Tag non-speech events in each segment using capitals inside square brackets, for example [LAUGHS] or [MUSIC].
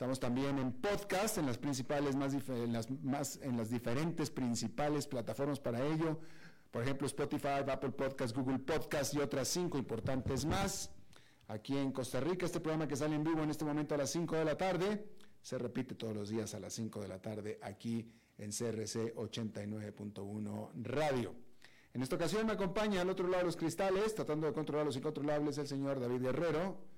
Estamos también en podcast, en las principales, más, en las, más, en las diferentes principales plataformas para ello. Por ejemplo, Spotify, Apple Podcast, Google Podcast y otras cinco importantes más. Aquí en Costa Rica, este programa que sale en vivo en este momento a las 5 de la tarde, se repite todos los días a las 5 de la tarde aquí en CRC 89.1 Radio. En esta ocasión me acompaña al otro lado de los cristales, tratando de controlar los incontrolables, el señor David Herrero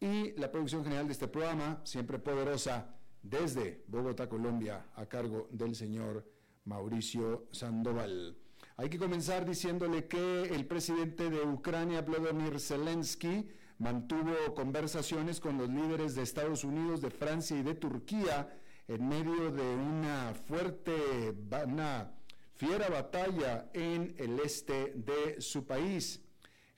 y la producción general de este programa, siempre poderosa, desde Bogotá, Colombia, a cargo del señor Mauricio Sandoval. Hay que comenzar diciéndole que el presidente de Ucrania, Vladimir Zelensky, mantuvo conversaciones con los líderes de Estados Unidos, de Francia y de Turquía en medio de una fuerte, una fiera batalla en el este de su país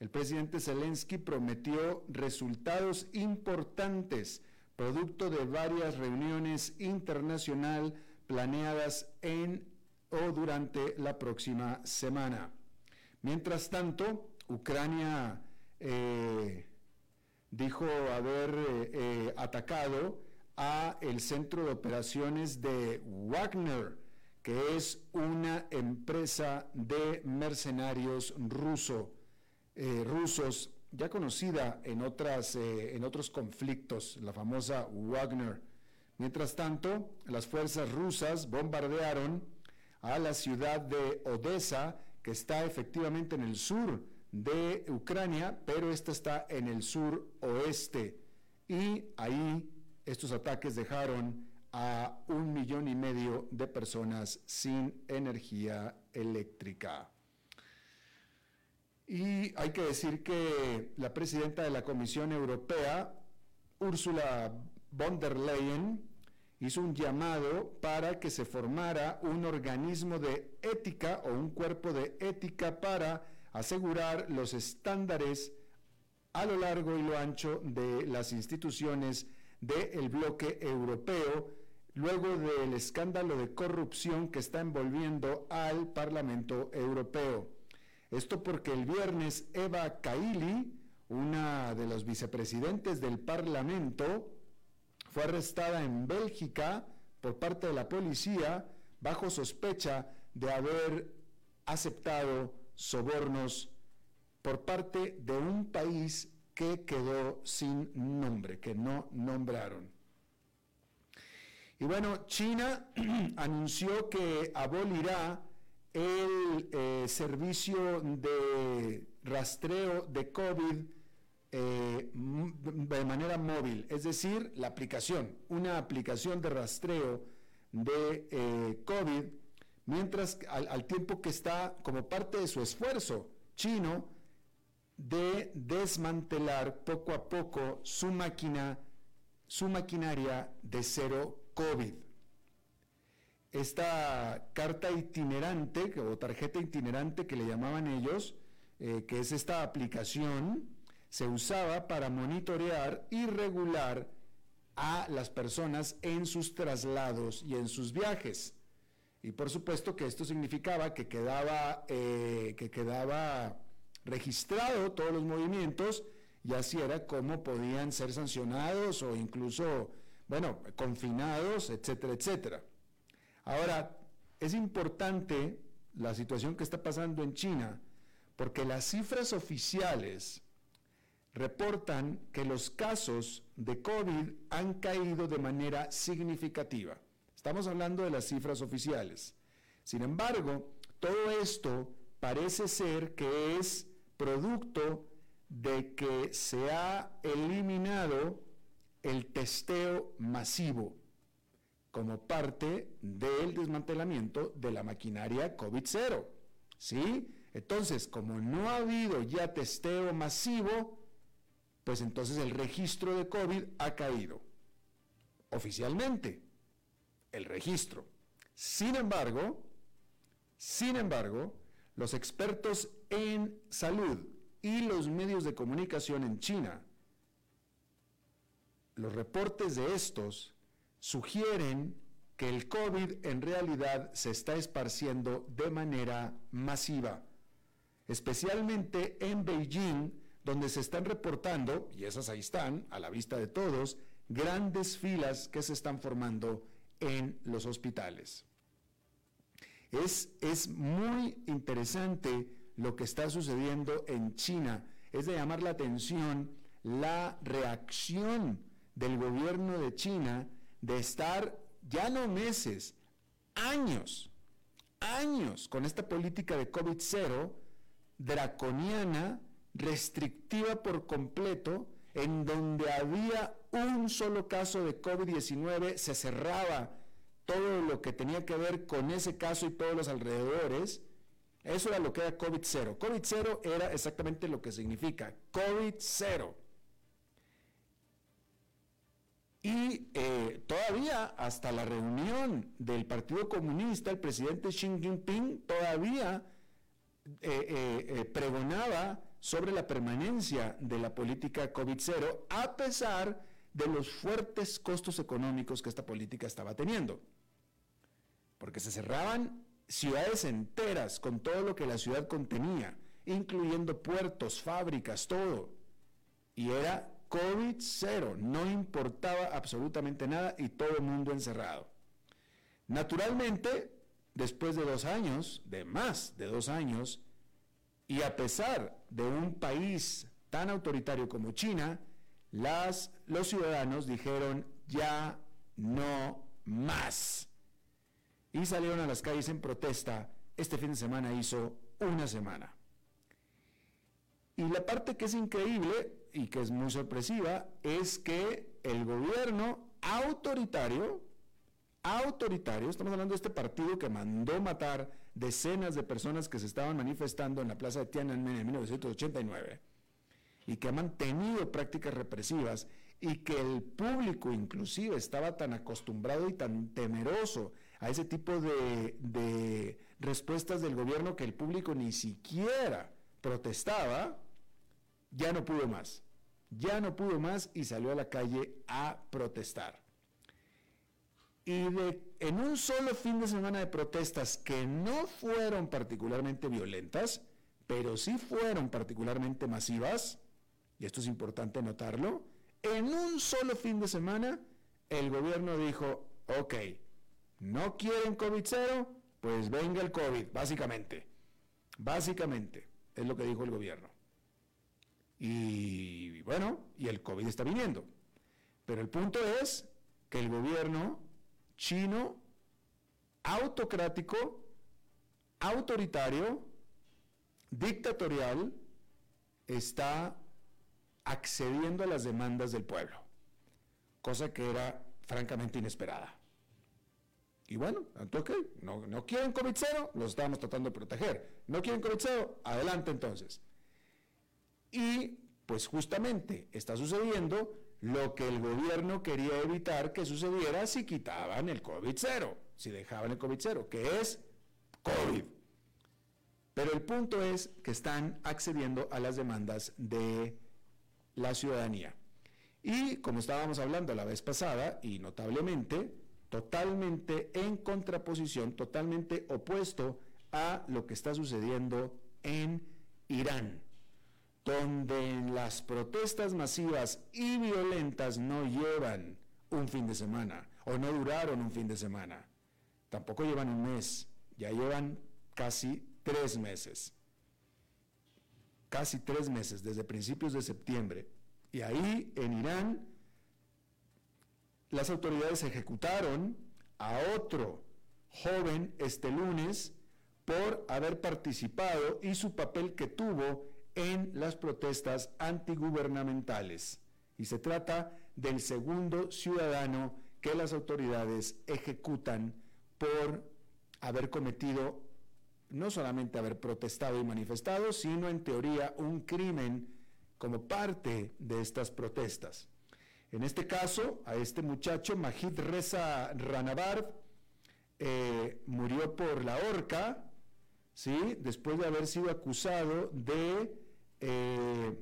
el presidente Zelensky prometió resultados importantes, producto de varias reuniones internacionales planeadas en o durante la próxima semana. Mientras tanto, Ucrania eh, dijo haber eh, eh, atacado a el centro de operaciones de Wagner, que es una empresa de mercenarios ruso. Eh, rusos, ya conocida en, otras, eh, en otros conflictos, la famosa Wagner. Mientras tanto, las fuerzas rusas bombardearon a la ciudad de Odessa, que está efectivamente en el sur de Ucrania, pero esta está en el sur oeste. Y ahí estos ataques dejaron a un millón y medio de personas sin energía eléctrica. Y hay que decir que la presidenta de la Comisión Europea, Ursula von der Leyen, hizo un llamado para que se formara un organismo de ética o un cuerpo de ética para asegurar los estándares a lo largo y lo ancho de las instituciones del bloque europeo, luego del escándalo de corrupción que está envolviendo al Parlamento Europeo. Esto porque el viernes Eva Kaili, una de los vicepresidentes del Parlamento, fue arrestada en Bélgica por parte de la policía bajo sospecha de haber aceptado sobornos por parte de un país que quedó sin nombre, que no nombraron. Y bueno, China [CLEARS THROAT] anunció que abolirá el eh, servicio de rastreo de COVID eh, de manera móvil, es decir, la aplicación, una aplicación de rastreo de eh, COVID, mientras al, al tiempo que está como parte de su esfuerzo chino de desmantelar poco a poco su máquina, su maquinaria de cero COVID. Esta carta itinerante o tarjeta itinerante que le llamaban ellos, eh, que es esta aplicación, se usaba para monitorear y regular a las personas en sus traslados y en sus viajes. Y por supuesto que esto significaba que quedaba, eh, que quedaba registrado todos los movimientos y así era como podían ser sancionados o incluso, bueno, confinados, etcétera, etcétera. Ahora, es importante la situación que está pasando en China porque las cifras oficiales reportan que los casos de COVID han caído de manera significativa. Estamos hablando de las cifras oficiales. Sin embargo, todo esto parece ser que es producto de que se ha eliminado el testeo masivo como parte del desmantelamiento de la maquinaria COVID-0. ¿Sí? Entonces, como no ha habido ya testeo masivo, pues entonces el registro de COVID ha caído. Oficialmente, el registro. Sin embargo, sin embargo, los expertos en salud y los medios de comunicación en China, los reportes de estos sugieren que el COVID en realidad se está esparciendo de manera masiva, especialmente en Beijing, donde se están reportando, y esas ahí están, a la vista de todos, grandes filas que se están formando en los hospitales. Es, es muy interesante lo que está sucediendo en China. Es de llamar la atención la reacción del gobierno de China de estar ya no meses, años, años con esta política de COVID-0 draconiana, restrictiva por completo, en donde había un solo caso de COVID-19, se cerraba todo lo que tenía que ver con ese caso y todos los alrededores, eso era lo que era COVID-0. COVID-0 era exactamente lo que significa COVID-0. Y eh, todavía hasta la reunión del Partido Comunista, el presidente Xi Jinping todavía eh, eh, pregonaba sobre la permanencia de la política COVID-0 a pesar de los fuertes costos económicos que esta política estaba teniendo. Porque se cerraban ciudades enteras con todo lo que la ciudad contenía, incluyendo puertos, fábricas, todo. Y era COVID cero, no importaba absolutamente nada y todo el mundo encerrado. Naturalmente, después de dos años, de más de dos años, y a pesar de un país tan autoritario como China, las, los ciudadanos dijeron ya no más y salieron a las calles en protesta. Este fin de semana hizo una semana. Y la parte que es increíble y que es muy sorpresiva es que el gobierno autoritario, autoritario, estamos hablando de este partido que mandó matar decenas de personas que se estaban manifestando en la plaza de Tiananmen en 1989 y que ha mantenido prácticas represivas y que el público inclusive estaba tan acostumbrado y tan temeroso a ese tipo de, respuestas del gobierno que el público ni siquiera protestaba, ya no pudo más. Ya no pudo más y salió a la calle a protestar. Y en un solo fin de semana de protestas que no fueron particularmente violentas, pero sí fueron particularmente masivas, y esto es importante notarlo, en un solo fin de semana el gobierno dijo, ok, ¿No quieren COVID cero? Pues venga el COVID, básicamente. Básicamente, es lo que dijo el gobierno. Y bueno, y el COVID está viniendo. Pero el punto es que el gobierno chino, autocrático, autoritario, dictatorial, está accediendo a las demandas del pueblo, cosa que era francamente inesperada. Y bueno, entonces, no, no quieren COVID cero, los estamos tratando de proteger. No quieren COVID cero, adelante entonces. Y pues justamente está sucediendo lo que el gobierno quería evitar que sucediera si quitaban el COVID-0, si dejaban el COVID-0, que es COVID. Pero el punto es que están accediendo a las demandas de la ciudadanía. Y como estábamos hablando la vez pasada, y notablemente, totalmente en contraposición, totalmente opuesto a lo que está sucediendo en Irán, donde las protestas masivas y violentas no llevan un fin de semana o no duraron un fin de semana, tampoco llevan un mes, ya llevan casi tres meses, casi tres meses, desde principios de septiembre. Y ahí en Irán las autoridades ejecutaron a otro joven este lunes por haber participado y su papel que tuvo en las protestas antigubernamentales. Y se trata del segundo ciudadano que las autoridades ejecutan por haber cometido, no solamente haber protestado y manifestado, sino en teoría un crimen como parte de estas protestas. En este caso, a este muchacho, Majid Reza Ranabard, eh, murió por la horca, ¿sí? después de haber sido acusado de eh,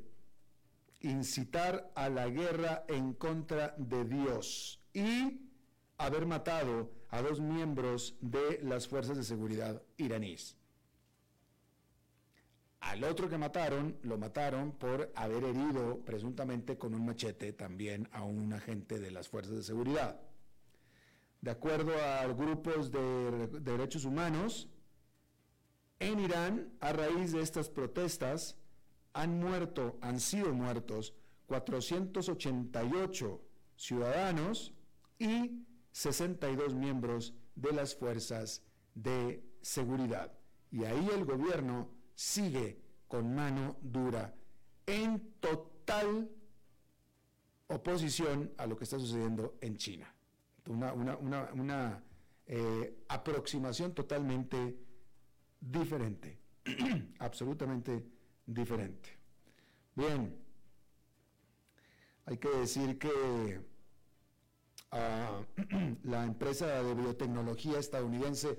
incitar a la guerra en contra de Dios y haber matado a dos miembros de las fuerzas de seguridad iraníes. Al otro que mataron, lo mataron por haber herido presuntamente con un machete también a un agente de las fuerzas de seguridad. De acuerdo a grupos de, derechos humanos, en Irán, a raíz de estas protestas, han muerto, han sido muertos 488 ciudadanos y 62 miembros de las fuerzas de seguridad. Y ahí el gobierno sigue con mano dura en total oposición a lo que está sucediendo en China. Una, eh, aproximación totalmente diferente, [CLEARS THROAT] absolutamente diferente. Bien, hay que decir que ah, [CLEARS THROAT] la empresa de biotecnología estadounidense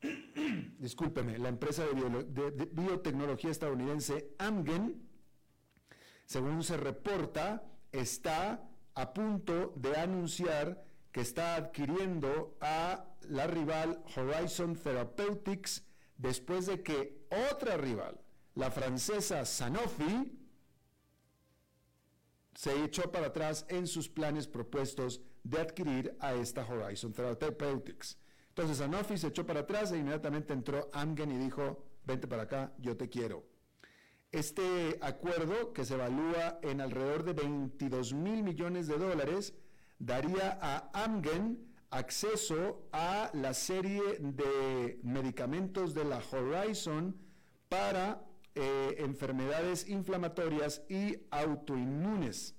[CLEARS THROAT] discúlpeme, la empresa de, biotecnología estadounidense Amgen, según se reporta, está a punto de anunciar que está adquiriendo a la rival Horizon Therapeutics después de que otra rival, la francesa Sanofi, se echó para atrás en sus planes propuestos de adquirir a esta Horizon Therapeutics. Entonces Sanofi se echó para atrás e inmediatamente entró Amgen y dijo, vente para acá, yo te quiero. Este acuerdo, que se evalúa en alrededor de 22 mil millones de dólares, daría a Amgen acceso a la serie de medicamentos de la Horizon para eh, enfermedades inflamatorias y autoinmunes.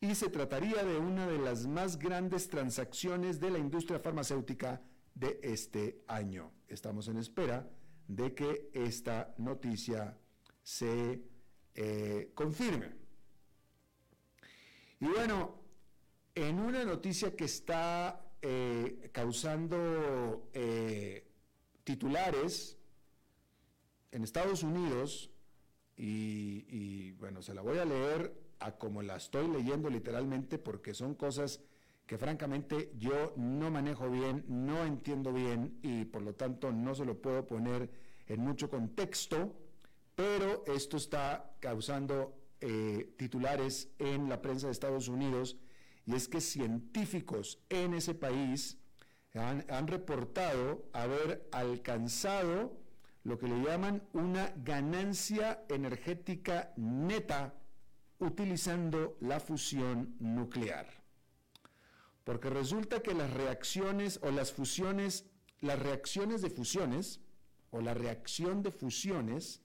Y se trataría de una de las más grandes transacciones de la industria farmacéutica de este año. Estamos en espera de que esta noticia se eh, confirme. Y bueno, en una noticia que está eh, causando titulares en Estados Unidos, y, bueno, se la voy a leer a como la estoy leyendo literalmente porque son cosas que francamente yo no manejo bien, no entiendo bien y por lo tanto no se lo puedo poner en mucho contexto, pero esto está causando eh, titulares en la prensa de Estados Unidos y es que científicos en ese país han, han reportado haber alcanzado lo que le llaman una ganancia energética neta utilizando la fusión nuclear. Porque resulta que las reacciones o las fusiones, las reacciones de fusiones o la reacción de fusiones,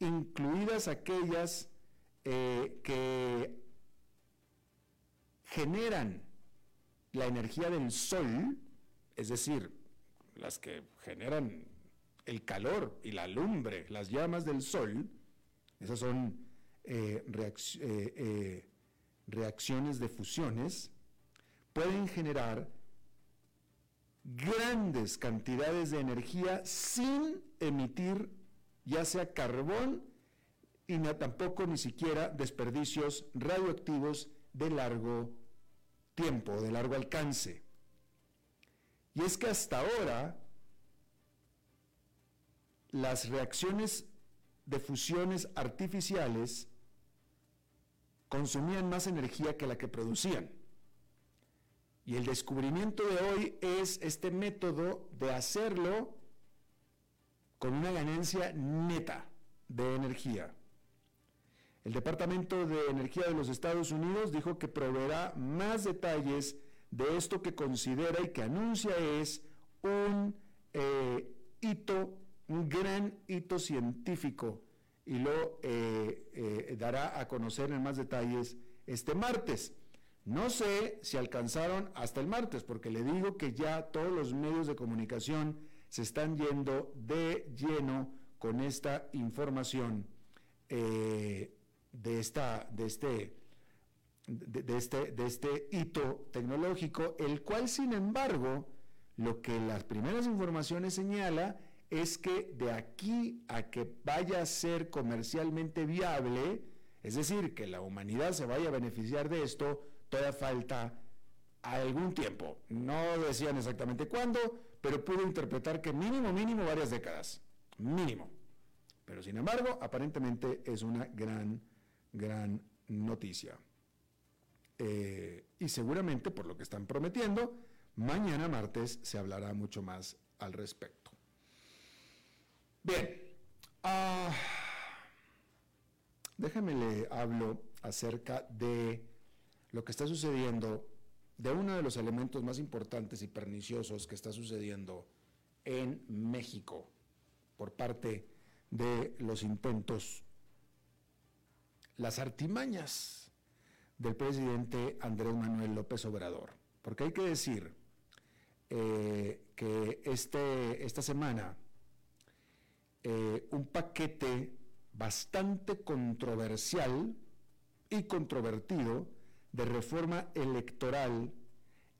incluidas aquellas eh, que generan la energía del sol, es decir, las que generan el calor y la lumbre, las llamas del sol, esas son eh, eh, reacciones de fusiones pueden generar grandes cantidades de energía sin emitir ya sea carbón y tampoco ni siquiera desperdicios radioactivos de largo tiempo, de largo alcance. Y es que hasta ahora las reacciones de fusiones artificiales consumían más energía que la que producían. Y el descubrimiento de hoy es este método de hacerlo con una ganancia neta de energía. El Departamento de Energía de los Estados Unidos dijo que proveerá más detalles de esto que considera y que anuncia es un eh, hito, un gran hito científico y lo eh, eh, dará a conocer en más detalles este martes. No sé si alcanzaron hasta el martes, porque le digo que ya todos los medios de comunicación se están yendo de lleno con esta información de, esta, de este de, este, de este hito tecnológico, el cual, sin embargo, lo que las primeras informaciones señala es que de aquí a que vaya a ser comercialmente viable, es decir, que la humanidad se vaya a beneficiar de esto, todavía falta algún tiempo. No decían exactamente cuándo, pero pude interpretar que mínimo, mínimo varias décadas. Mínimo. Pero sin embargo, aparentemente es una gran, gran noticia. Eh, y seguramente, por lo que están prometiendo, mañana martes se hablará mucho más al respecto. Bien, uh, déjeme le hablo acerca de lo que está sucediendo, de uno de los elementos más importantes y perniciosos que está sucediendo en México por parte de los intentos, las artimañas del presidente Andrés Manuel López Obrador. Porque hay que decir eh, que este, esta semana eh, un paquete bastante controversial y controvertido de reforma electoral,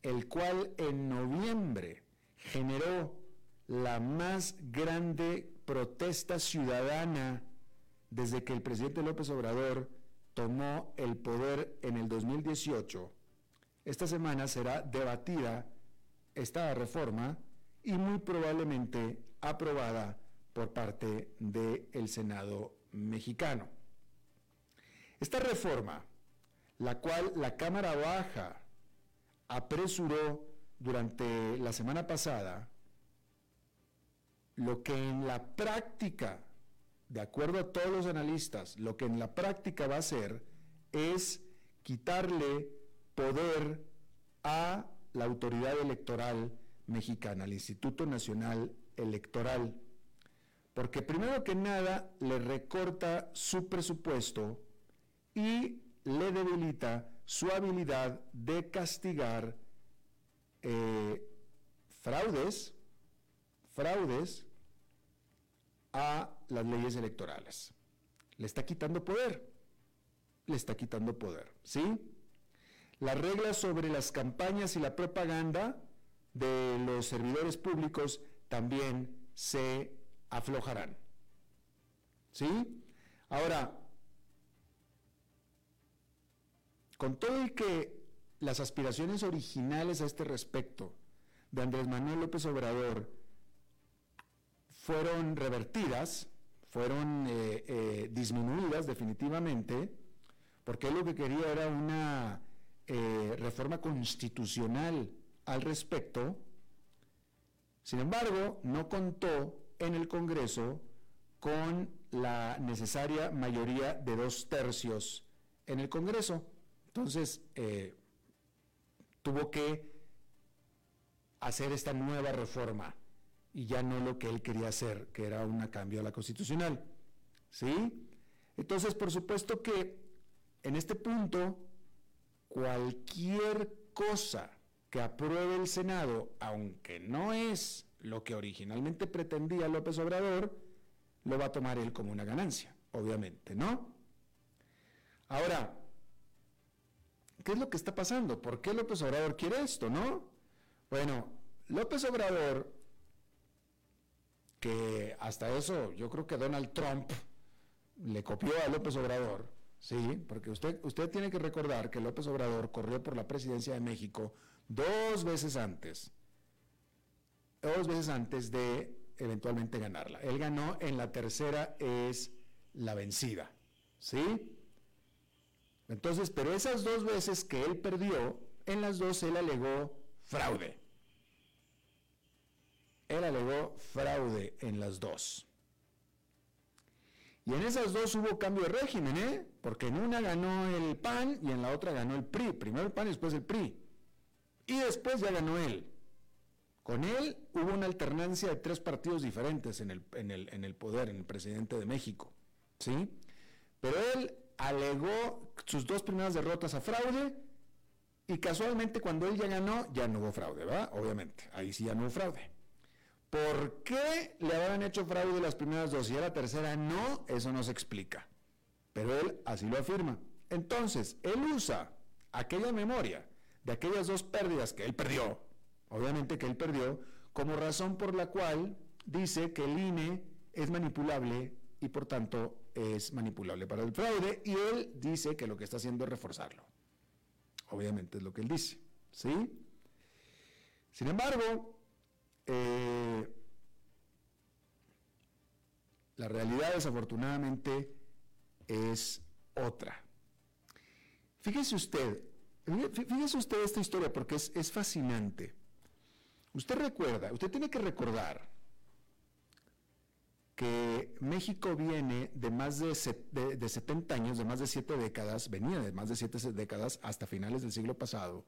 el cual en noviembre generó la más grande protesta ciudadana desde que el presidente López Obrador tomó el poder en el 2018, esta semana será debatida esta reforma y muy probablemente aprobada por parte del Senado mexicano. Esta reforma, la cual la Cámara Baja apresuró durante la semana pasada, lo que en la práctica de acuerdo a todos los analistas, lo que en la práctica va a hacer es quitarle poder a la autoridad electoral mexicana, al Instituto Nacional Electoral, porque primero que nada le recorta su presupuesto y le debilita su habilidad de castigar eh, fraudes, fraudes a las leyes electorales. Le está quitando poder. Le está quitando poder. ¿Sí? Las reglas sobre las campañas y la propaganda de los servidores públicos también se aflojarán. ¿Sí? Ahora, con todo y que las aspiraciones originales a este respecto de Andrés Manuel López Obrador fueron revertidas, fueron eh, eh, disminuidas definitivamente, porque él lo que quería era una eh, reforma constitucional al respecto. Sin embargo, no contó en el Congreso con la necesaria mayoría de dos tercios en el Congreso. Entonces, tuvo que hacer esta nueva reforma y ya no lo que él quería hacer, que era un cambio a la constitucional. ¿Sí? Entonces, por supuesto que en este punto, cualquier cosa que apruebe el Senado, aunque no es lo que originalmente pretendía López Obrador, lo va a tomar él como una ganancia, obviamente, ¿no? Ahora, ¿qué es lo que está pasando? ¿Por qué López Obrador quiere esto, no? Bueno, López Obrador, que hasta eso yo creo que Donald Trump le copió a López Obrador, sí, porque usted, usted tiene que recordar que López Obrador corrió por la presidencia de México dos veces antes, dos veces antes de eventualmente ganarla. Él ganó en la tercera es la vencida, ¿sí? Entonces, pero esas dos veces que él perdió, en las dos él alegó fraude. Él alegó fraude en las dos. Y en esas dos hubo cambio de régimen, ¿eh? Porque en una ganó el PAN y en la otra ganó el PRI. Primero el PAN y después el PRI. Y después ya ganó él. Con él hubo una alternancia de tres partidos diferentes en el, en el, en el poder, en el presidente de México. ¿Sí? Pero él alegó sus dos primeras derrotas a fraude y casualmente cuando él ya ganó, ya no hubo fraude, ¿verdad? Obviamente, ahí sí ya no hubo fraude. ¿Por qué le habían hecho fraude las primeras dos y a la tercera no? Eso no se explica. Pero él así lo afirma. Entonces, él usa aquella memoria de aquellas dos pérdidas que él perdió, obviamente que él perdió, como razón por la cual dice que el INE es manipulable y por tanto es manipulable para el fraude y él dice que lo que está haciendo es reforzarlo. Obviamente es lo que él dice, ¿sí? Sin embargo, eh, la realidad desafortunadamente es otra. Fíjese usted, fíjese usted esta historia porque es, es fascinante. Usted recuerda, usted tiene que recordar que México viene de más de, de, 70 años, de más de 7 décadas, venía de más de 7 décadas hasta finales del siglo pasado,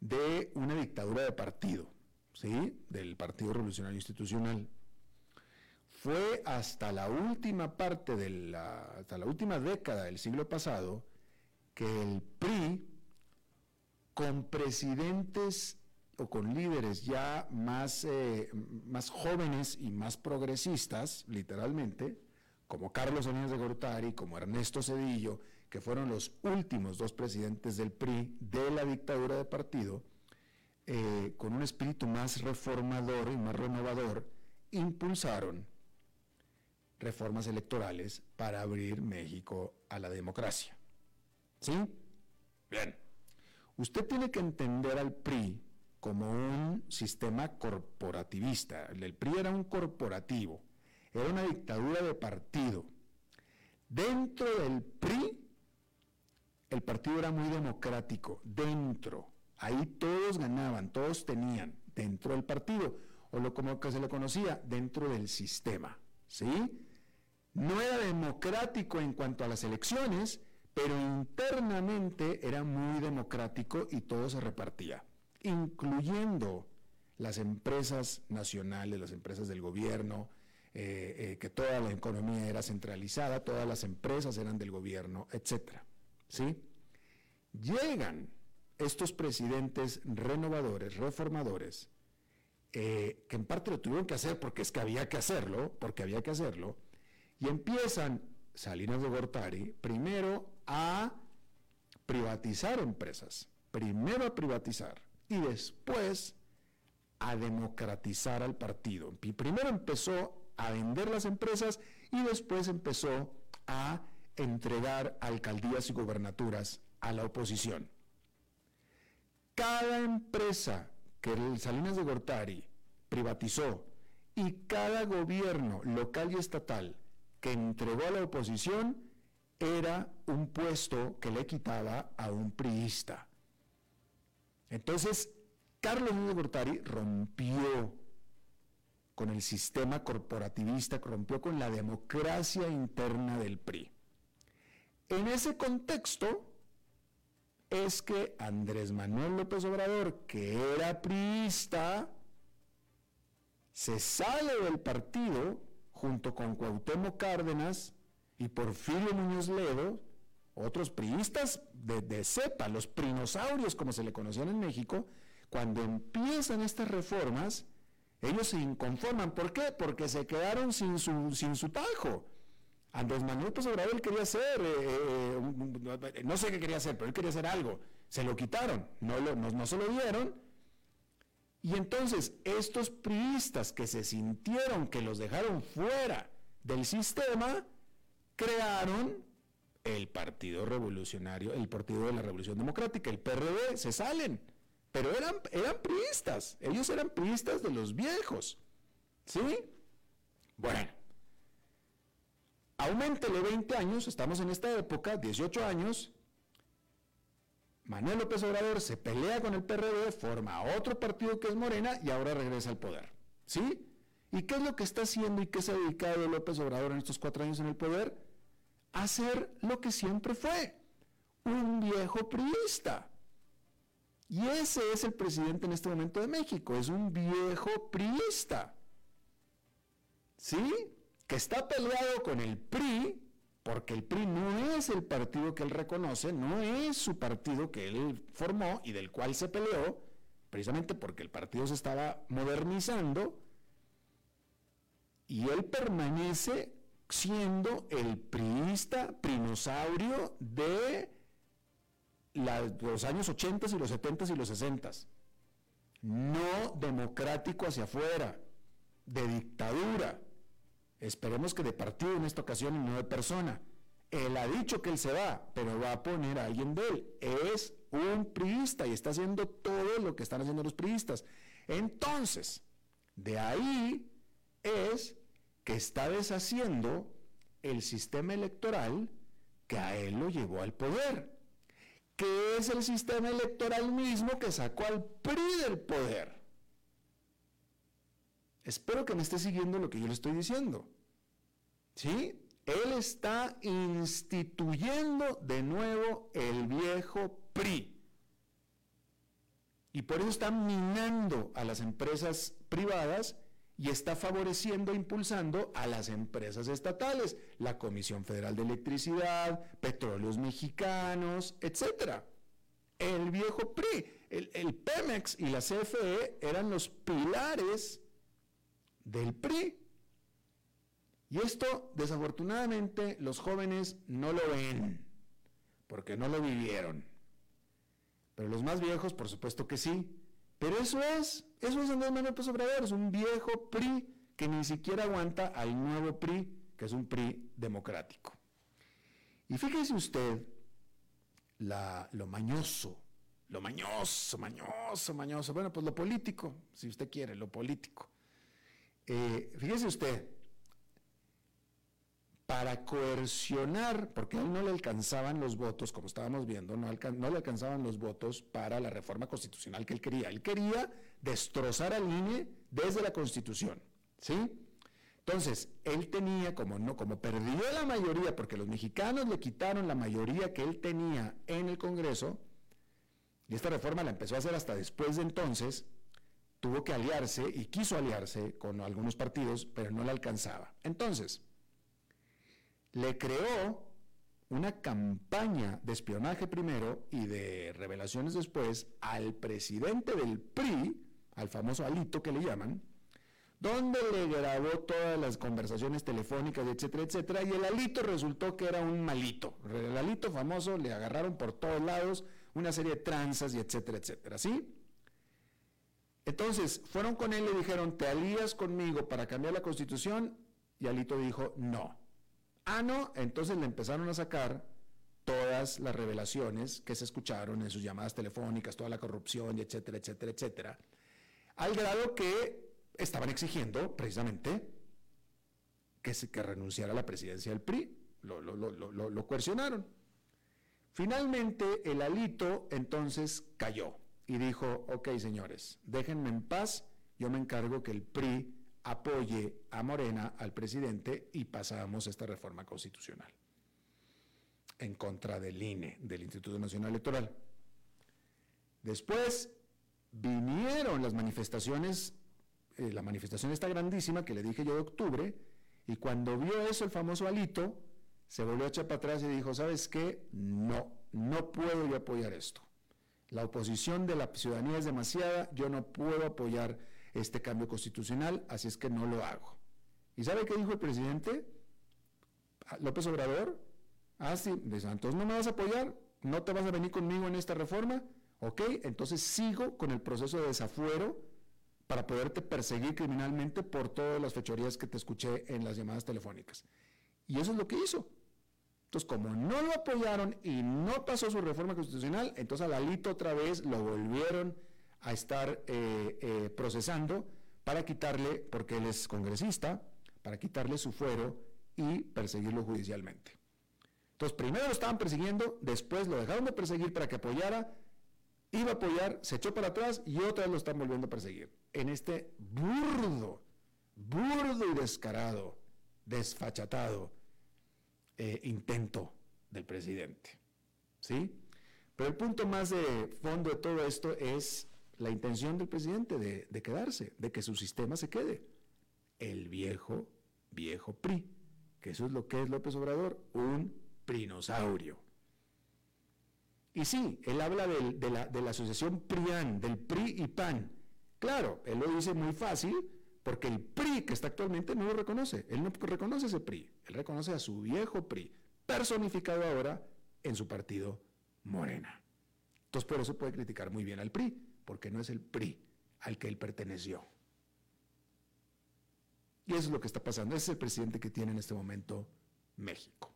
de una dictadura de partido. ¿sí? del Partido Revolucionario Institucional. Fue hasta la última parte de la, hasta la última década del siglo pasado que el PRI, con presidentes o con líderes ya más, eh, más jóvenes y más progresistas, literalmente, como Carlos Salinas de Gortari, como Ernesto Cedillo, que fueron los últimos dos presidentes del PRI de la dictadura de partido, eh, con un espíritu más reformador y más renovador, impulsaron reformas electorales para abrir México a la democracia. ¿Sí? Bien. Usted tiene que entender al PRI como un sistema corporativista. El PRI era un corporativo, era una dictadura de partido. Dentro del PRI, el partido era muy democrático, dentro. Ahí todos ganaban, todos tenían dentro del partido, o lo como que se le conocía, dentro del sistema. ¿Sí? No era democrático en cuanto a las elecciones, pero internamente era muy democrático y todo se repartía, incluyendo las empresas nacionales, las empresas del gobierno, eh, eh, que toda la economía era centralizada, todas las empresas eran del gobierno, etc. ¿Sí? Llegan estos presidentes renovadores, reformadores, eh, que en parte lo tuvieron que hacer porque es que había que hacerlo, porque había que hacerlo, y empiezan Salinas de Gortari primero a privatizar empresas, primero a privatizar y después a democratizar al partido. primero empezó a vender las empresas y después empezó a entregar alcaldías y gobernaturas a la oposición cada empresa que el Salinas de Gortari privatizó y cada gobierno local y estatal que entregó a la oposición era un puesto que le quitaba a un priista. Entonces, Carlos de Gortari rompió con el sistema corporativista, rompió con la democracia interna del PRI. En ese contexto, es que Andrés Manuel López Obrador, que era priista, se sale del partido junto con Cuauhtémoc Cárdenas y Porfirio Muñoz Ledo, otros priistas de, cepa, los prinosaurios como se le conocían en México, cuando empiezan estas reformas, ellos se inconforman. ¿Por qué? Porque se quedaron sin su, sin su tajo. Andrés Manuel López Obrador quería hacer, eh, eh, no sé qué quería hacer, pero él quería hacer algo. se lo quitaron, no, no, no se lo dieron. Y entonces estos priistas que se sintieron que los dejaron fuera del sistema, crearon el Partido Revolucionario, el Partido de la Revolución Democrática, el PRD, se salen. Pero eran, eran priistas, ellos eran priistas de los viejos. ¿Sí? Bueno, aumentele 20 años, estamos en esta época, 18 años, Manuel López Obrador se pelea con el PRD, forma otro partido que es Morena y ahora regresa al poder. ¿Sí? ¿Y qué es lo que está haciendo y qué se ha dedicado López Obrador en estos cuatro años en el poder? Hacer lo que siempre fue, un viejo priista. Y ese es el presidente en este momento de México, es un viejo priista. ¿Sí? Que está peleado con el PRI, porque el PRI no es el partido que él reconoce, no es su partido que él formó y del cual se peleó, precisamente porque el partido se estaba modernizando, y él permanece siendo el priista prinosaurio de los años 80 y los 70 y los 60. No democrático hacia afuera, de dictadura. Esperemos que de partido en esta ocasión y no de persona. Él ha dicho que él se va, pero va a poner a alguien de él. Es un priista y está haciendo todo lo que están haciendo los priistas. Entonces, de ahí es que está deshaciendo el sistema electoral que a él lo llevó al poder que es el sistema electoral mismo que sacó al PRI del poder. Espero que me esté siguiendo lo que yo le estoy diciendo. ¿Sí? Él está instituyendo de nuevo el viejo PRI. Y por eso está minando a las empresas privadas y está favoreciendo e impulsando a las empresas estatales, la Comisión Federal de Electricidad, Petróleos Mexicanos, etc. El viejo PRI, el, el, Pemex y la CFE eran los pilares del PRI. Y esto, desafortunadamente, los jóvenes no lo ven, porque no lo vivieron. Pero los más viejos, por supuesto que sí. Pero eso es, eso es Andrés Manuel López Obrador, es un viejo PRI que ni siquiera aguanta al nuevo PRI, que es un PRI democrático. Y fíjese usted lo mañoso, lo mañoso, mañoso, mañoso, bueno, pues lo político, si usted quiere, lo político. Eh, fíjese usted, para coercionar, porque a él no le alcanzaban los votos, como estábamos viendo, no, le alcanzaban los votos para la reforma constitucional que él quería. Él quería destrozar al INE desde la Constitución, ¿sí? Entonces, él tenía, como no, como perdió la mayoría, porque los mexicanos le quitaron la mayoría que él tenía en el Congreso, y esta reforma la empezó a hacer hasta después de entonces, tuvo que aliarse y quiso aliarse con algunos partidos, pero no le alcanzaba. Entonces, le creó una campaña de espionaje primero y de revelaciones después al presidente del PRI, al famoso Alito que le llaman, donde le grabó todas las conversaciones telefónicas, etcétera, etcétera, y el Alito resultó que era un malito. El Alito famoso le agarraron por todos lados una serie de tranzas y etcétera, etcétera, ¿sí? Entonces, fueron con él y le dijeron, ¿te alías conmigo para cambiar la constitución? Y Alito dijo, no. Ah, no, entonces le empezaron a sacar todas las revelaciones que se escucharon en sus llamadas telefónicas, toda la corrupción, etcétera, etcétera, etcétera, al grado que estaban exigiendo precisamente que, renunciara a la presidencia del PRI, lo, lo, lo, lo coercionaron. Finalmente, el alito entonces cayó y dijo, ok señores, déjenme en paz, yo me encargo que el PRI apoye a Morena, al presidente, y pasamos esta reforma constitucional en contra del INE, del Instituto Nacional Electoral. Después vinieron las manifestaciones, eh, la manifestación está grandísima que le dije yo de octubre, y cuando vio eso el famoso Alito, se volvió a echar para atrás y dijo, ¿sabes qué? No, no puedo yo apoyar esto. La oposición de la ciudadanía es demasiada, yo no puedo apoyar este cambio constitucional, así es que no lo hago. ¿Y sabe qué dijo el presidente? López Obrador. Ah, sí, entonces no me vas a apoyar, ¿No te vas a venir conmigo en esta reforma? Ok, entonces sigo con el proceso de desafuero para poderte perseguir criminalmente por todas las fechorías que te escuché en las llamadas telefónicas. Y eso es lo que hizo. Entonces, como no lo apoyaron y no pasó su reforma constitucional, entonces a Lalito otra vez lo volvieron a estar eh, eh, procesando para quitarle, porque él es congresista, para quitarle su fuero y perseguirlo judicialmente. Entonces, primero lo estaban persiguiendo, después lo dejaron de perseguir para que apoyara, iba a apoyar, se echó para atrás y otra vez lo están volviendo a perseguir. En este burdo, burdo y descarado, desfachatado eh, intento del presidente. ¿Sí? Pero el punto más de fondo de todo esto es la intención del presidente de, de quedarse, de que su sistema se quede. El viejo, viejo PRI, que eso es lo que es López Obrador, un prinosaurio. Y sí, él habla de, la, la asociación PRIAN, del PRI y PAN. Claro, él lo dice muy fácil, porque el PRI que está actualmente no lo reconoce. Él no reconoce ese PRI. Él reconoce a su viejo PRI, personificado ahora en su partido Morena. Entonces por eso puede criticar muy bien al PRI, porque no es el PRI al que él perteneció. Y eso es lo que está pasando. Ese es el presidente que tiene en este momento México.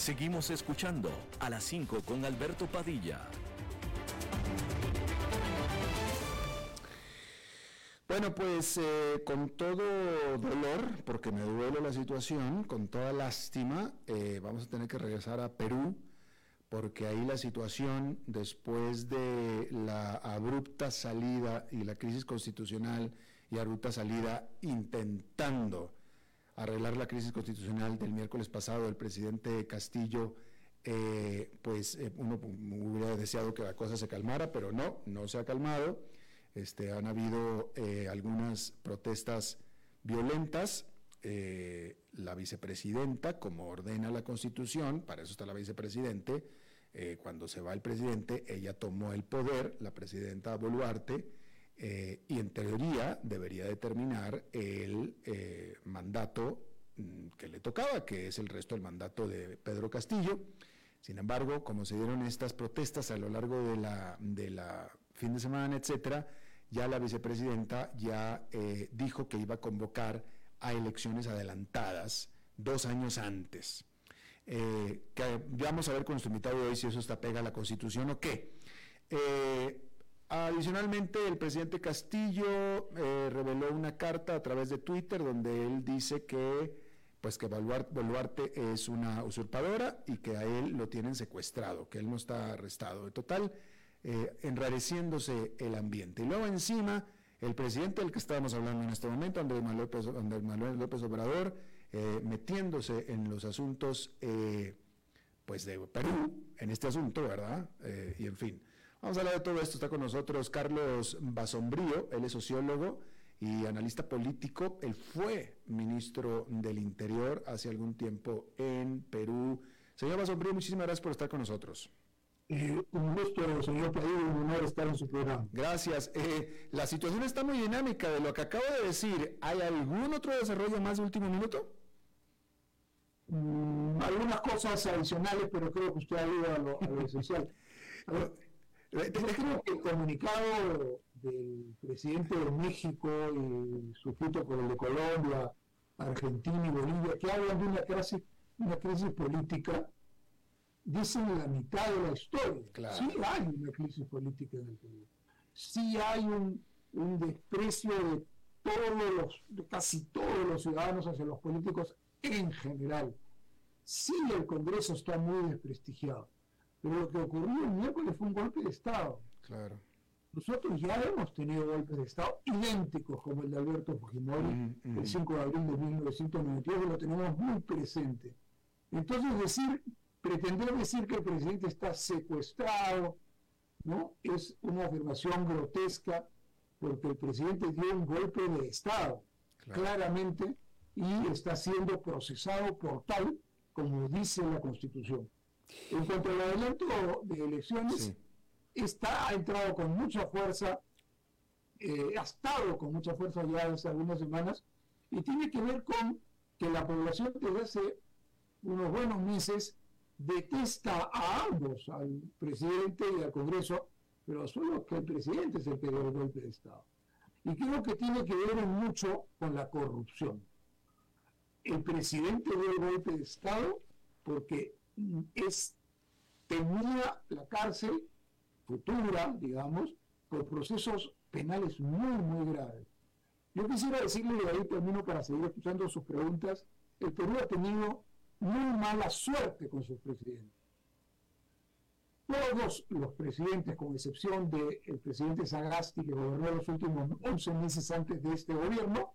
Seguimos escuchando a las 5 con Alberto Padilla. Bueno, pues eh, con todo dolor, porque me duele la situación, con toda lástima, eh, vamos a tener que regresar a Perú, porque ahí la situación, después de la abrupta salida y la crisis constitucional y abrupta salida intentando arreglar la crisis constitucional del miércoles pasado del presidente Castillo, eh, pues uno hubiera deseado que la cosa se calmara, pero no, no se ha calmado este, han habido eh, algunas protestas violentas. Eh, la vicepresidenta, como ordena la Constitución, para eso está la vicepresidente, eh, cuando se va el presidente, ella tomó el poder, la presidenta Boluarte, y en teoría debería determinar el mandato mm, que le tocaba, que es el resto del mandato de Pedro Castillo. Sin embargo, como se dieron estas protestas a lo largo de la, fin de semana, etcétera, ya la vicepresidenta ya eh, dijo que iba a convocar a elecciones adelantadas dos años antes. Eh, vamos a ver con nuestro invitado hoy si eso está pega a la Constitución o qué. Eh, adicionalmente, el presidente Castillo reveló una carta a través de Twitter donde él dice que pues que Boluarte es una usurpadora y que a él lo tienen secuestrado, que él no está arrestado. De total, eh, enrareciéndose el ambiente. Y luego encima, el presidente del que estábamos hablando en este momento, Andrés Manuel López, Obrador, eh, metiéndose en los asuntos eh, pues de Perú, en este asunto, ¿verdad? y en fin. Vamos a hablar de todo esto. Está con nosotros Carlos Basombrío, él es sociólogo y analista político. Él fue ministro del Interior hace algún tiempo en Perú. Señor Basombrío, muchísimas gracias por estar con nosotros. Eh, un gusto, señor Padilla, un honor estar en su programa. Gracias. Eh, la situación está muy dinámica de lo que acabo de decir. ¿Hay algún otro desarrollo más de último minuto? Mm, algunas cosas adicionales, pero creo que usted ha ido a lo, esencial. [LAUGHS] Eh, creo que el comunicado del presidente de México y su fruto con el de Colombia, Argentina y Bolivia, que hablan de una crisis, una crisis política dicen la mitad de la historia. Sí hay una crisis política en el Perú. Sí hay un, un desprecio de todos los, de casi todos los ciudadanos hacia los políticos en general. Sí, el Congreso está muy desprestigiado, pero lo que ocurrió el miércoles fue un golpe de Estado. Claro. Nosotros ya hemos tenido golpes de Estado idénticos como el de Alberto Fujimori Mm, mm. el 5 de abril de 1992, y lo tenemos muy presente. Entonces, decir, pretender decir que el presidente está secuestrado, ¿no? Es una afirmación grotesca, porque el presidente dio un golpe de Estado, Claro. claramente, y está siendo procesado por tal, como dice la Constitución. En cuanto al adelanto de elecciones, Sí. está, ha entrado con mucha fuerza, eh, ha estado con mucha fuerza ya hace algunas semanas, y tiene que ver con que la población desde hace unos buenos meses detesta a ambos, al presidente y al Congreso, pero solo que el presidente es el que dio el golpe de Estado. Y creo que tiene que ver mucho con la corrupción. El presidente dio el golpe de Estado porque es temía la cárcel futura, digamos, por procesos penales muy, muy graves. Yo quisiera decirle, y ahí termino para seguir escuchando sus preguntas, el Perú ha tenido muy mala suerte con sus presidentes. Todos los presidentes, con excepción del presidente Sagasti, que gobernó los últimos 11 meses antes de este gobierno,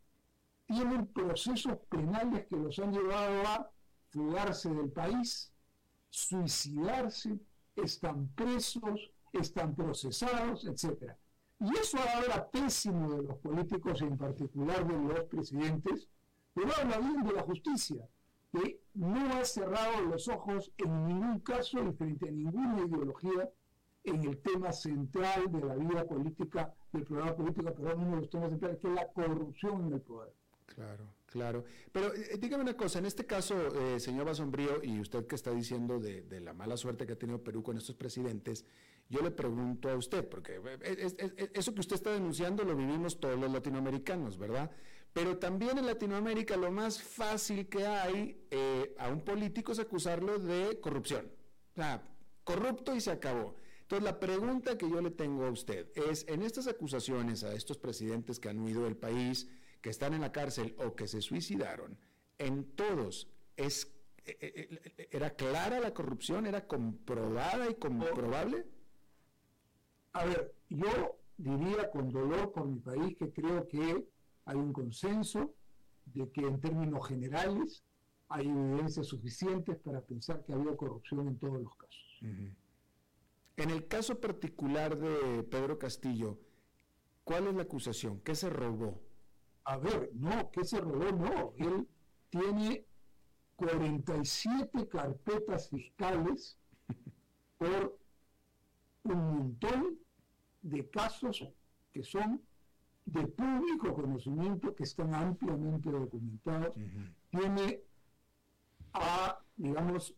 tienen procesos penales que los han llevado a fugarse del país, suicidarse, están presos, están procesados, etc. Y eso habla pésimo de los políticos, en particular de los presidentes, pero habla bien de la justicia, que no ha cerrado los ojos en ningún caso y frente a ninguna ideología en el tema central de la vida política, del programa político, perdón, uno de los temas centrales, que es la corrupción en el poder. Claro, claro. Pero eh, dígame una cosa, en este caso, eh, señor Basombrío, y usted que está diciendo de, la mala suerte que ha tenido Perú con estos presidentes, yo le pregunto a usted, porque eh, es- eso que usted está denunciando lo vivimos todos los latinoamericanos, ¿verdad? Pero también en Latinoamérica lo más fácil que hay eh, a un político es acusarlo de corrupción. O sea, corrupto y se acabó. Entonces, la pregunta que yo le tengo a usted es, en estas acusaciones a estos presidentes que han huido del país, que están en la cárcel o que se suicidaron, en todos es, eh, eh, eh, ¿era clara la corrupción? ¿Era comprobada y comprobable? A ver, yo diría con dolor por mi país que creo que hay un consenso de que en términos generales hay evidencias suficientes para pensar que ha habido corrupción en todos los casos. En el caso particular de Pedro Castillo, ¿cuál es la acusación? ¿Qué se robó? A ver, no, que se robó, no. Él tiene 47 carpetas fiscales por un montón de casos que son de público conocimiento, que están ampliamente documentados. Tiene a, digamos,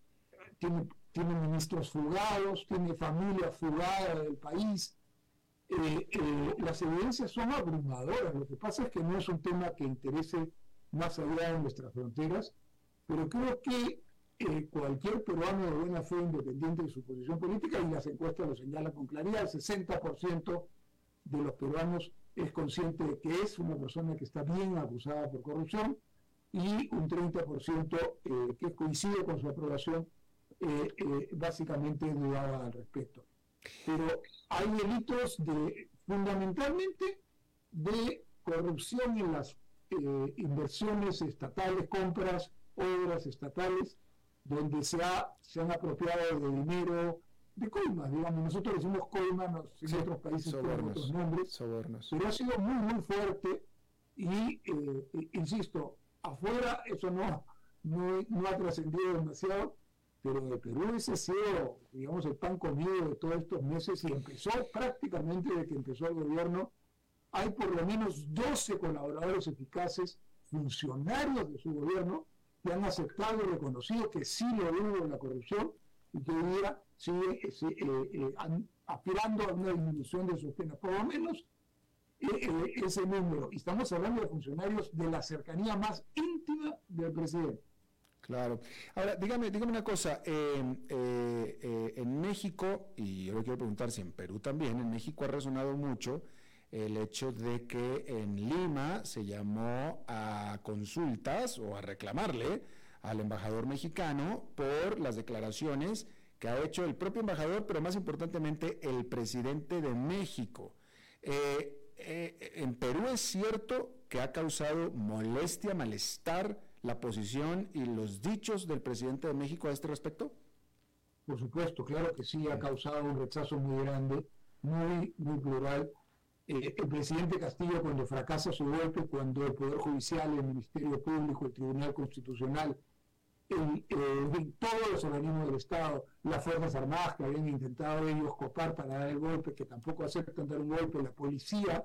tiene, tiene ministros fugados, tiene familia fugada del país. Eh, eh, las evidencias son abrumadoras. Lo que pasa es que no es un tema que interese más allá de nuestras fronteras, pero creo que eh, cualquier peruano de buena fe, independiente de su posición política, y las encuestas lo señalan con claridad, el 60% de los peruanos es consciente de que es una persona que está bien acusada por corrupción y un 30% eh, que coincide con su aprobación, básicamente dudaba al respecto. Pero hay delitos de, fundamentalmente de corrupción en las eh, inversiones estatales, compras, obras estatales, donde se, ha, se han apropiado de dinero, de coimas, digamos, nosotros decimos coimas, en Sí, otros países sobornos. otros nombres, Sobornos. pero ha sido muy, muy fuerte y, eh, insisto, afuera eso no, no, no ha trascendido demasiado, pero de Perú ese sido, digamos, el pan comido de todos estos meses y empezó prácticamente desde que empezó el gobierno. Hay por lo menos 12 colaboradores eficaces, funcionarios de su gobierno, que han aceptado y reconocido que sí lo hubo en la corrupción y que hoy sigue eh, eh, an- aspirando a una disminución de sus penas. Por lo menos eh, eh, ese número. Y estamos hablando de funcionarios de la cercanía más íntima del presidente. Claro. Ahora, dígame, dígame una cosa. Eh, eh, en México, y yo le quiero preguntar si en Perú también, en México ha resonado mucho el hecho de que en Lima se llamó a consultas o a reclamarle al embajador mexicano por las declaraciones que ha hecho el propio embajador, pero más importantemente el presidente de México. Eh, eh, en Perú es cierto que ha causado molestia, malestar la posición y los dichos del presidente de México a este respecto. Por supuesto, claro que sí, ha causado un rechazo muy grande, muy, muy plural. Eh, el presidente Castillo, cuando fracasa su golpe, cuando el Poder Judicial, el Ministerio Público, el Tribunal Constitucional el, eh, todos los organismos del Estado, las Fuerzas Armadas que habían intentado ellos copar para dar el golpe, que tampoco aceptan dar un golpe, la policía,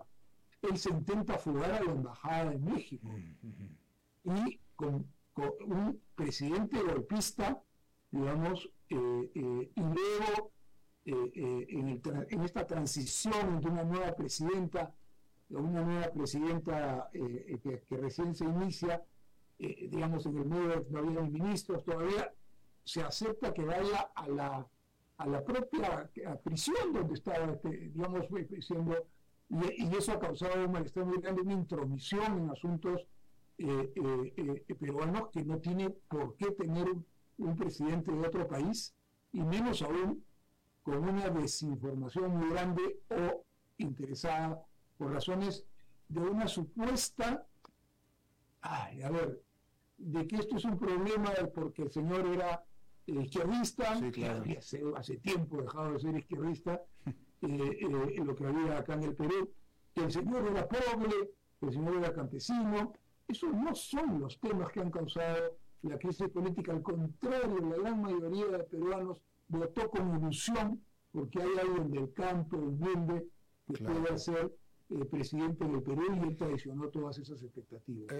él se intenta fugar a la Embajada de México. Y con, un presidente golpista, digamos, eh, eh, y luego en, esta transición de una nueva presidenta, una nueva presidenta que, recién se inicia, eh, digamos, en el medio no había ministros, todavía se acepta que vaya a la, a la propia prisión donde estaba, este, digamos, siendo, y, eso ha causado un malestar grande, una intromisión en asuntos eh, eh, peruanos que no tiene por qué tener un, presidente de otro país, y menos aún con una desinformación muy grande o interesada por razones de una supuesta, ay, a ver, de que esto es un problema porque el señor era izquierdista, hace, tiempo dejado de ser izquierdista, [LAUGHS] eh, eh, lo que había acá en el Perú, que el señor era pobre, que el señor era campesino. Esos no son los temas que han causado la crisis política, al contrario, la gran mayoría de peruanos votó con ilusión porque hay alguien del campo, humilde, que pueda ser eh, presidente del Perú y él traicionó todas esas expectativas.